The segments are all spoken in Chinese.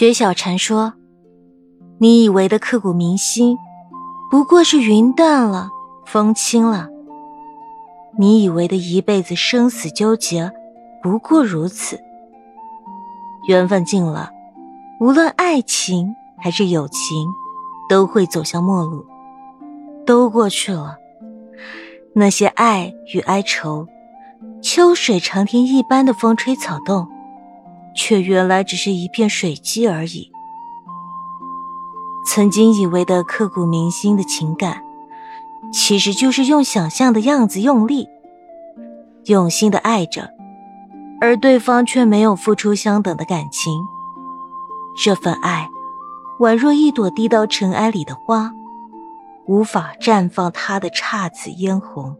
薛小禅说：“你以为的刻骨铭心，不过是云淡了，风轻了。你以为的一辈子生死纠结，不过如此。缘分尽了，无论爱情还是友情，都会走向陌路，都过去了。那些爱与哀愁，秋水长天一般的风吹草动。”却原来只是一片水迹而已。曾经以为的刻骨铭心的情感，其实就是用想象的样子用力、用心的爱着，而对方却没有付出相等的感情。这份爱，宛若一朵滴到尘埃里的花，无法绽放它的姹紫嫣红。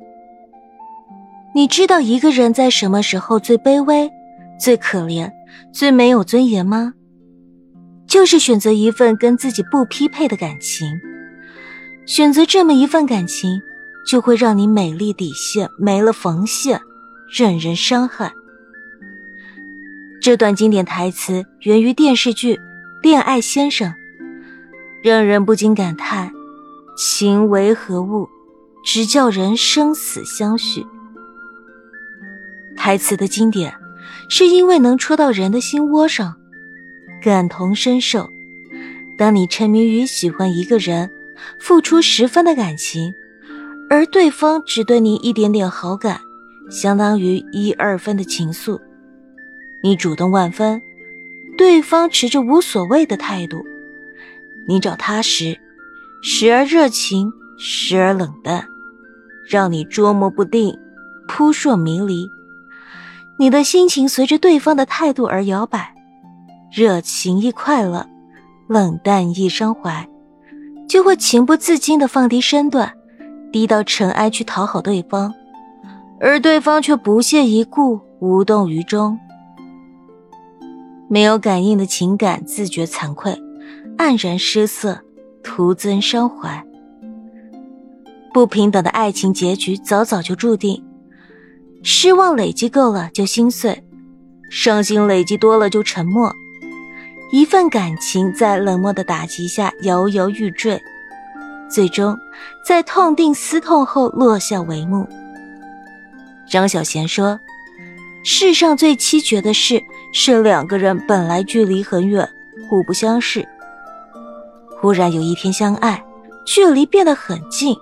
你知道一个人在什么时候最卑微、最可怜？最没有尊严吗？就是选择一份跟自己不匹配的感情，选择这么一份感情，就会让你美丽底线没了缝线，任人伤害。这段经典台词源于电视剧《恋爱先生》，让人不禁感叹：情为何物，直叫人生死相许。台词的经典。是因为能戳到人的心窝上，感同身受。当你沉迷于喜欢一个人，付出十分的感情，而对方只对你一点点好感，相当于一二分的情愫，你主动万分，对方持着无所谓的态度。你找他时，时而热情，时而冷淡，让你捉摸不定，扑朔迷离。你的心情随着对方的态度而摇摆，热情亦快乐，冷淡亦伤怀，就会情不自禁的放低身段，低到尘埃去讨好对方，而对方却不屑一顾，无动于衷。没有感应的情感，自觉惭愧，黯然失色，徒增伤怀。不平等的爱情结局，早早就注定。失望累积够了就心碎，伤心累积多了就沉默。一份感情在冷漠的打击下摇摇欲坠，最终在痛定思痛后落下帷幕。张小娴说：“世上最凄绝的事是两个人本来距离很远，互不相识，忽然有一天相爱，距离变得很近，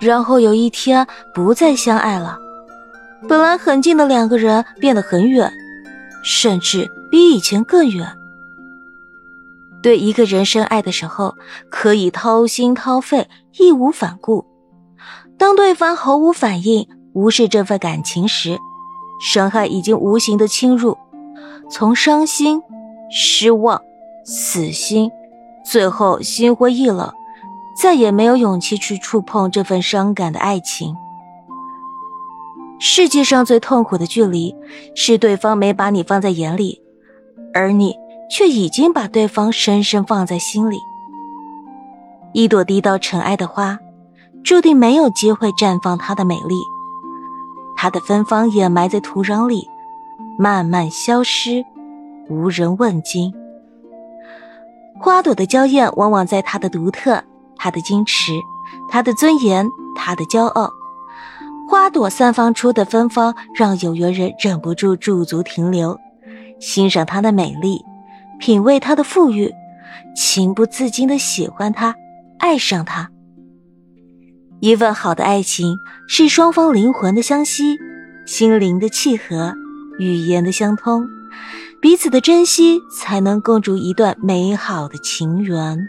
然后有一天不再相爱了。”本来很近的两个人变得很远，甚至比以前更远。对一个人深爱的时候，可以掏心掏肺，义无反顾；当对方毫无反应，无视这份感情时，伤害已经无形的侵入，从伤心、失望、死心，最后心灰意冷，再也没有勇气去触碰这份伤感的爱情。世界上最痛苦的距离，是对方没把你放在眼里，而你却已经把对方深深放在心里。一朵低到尘埃的花，注定没有机会绽放它的美丽，它的芬芳掩埋在土壤里，慢慢消失，无人问津。花朵的娇艳，往往在它的独特、它的矜持、它的尊严、它的骄傲。花朵散发出的芬芳，让有缘人忍不住驻足停留，欣赏它的美丽，品味它的馥郁，情不自禁的喜欢它，爱上它。一份好的爱情是双方灵魂的相吸，心灵的契合，语言的相通，彼此的珍惜，才能共筑一段美好的情缘。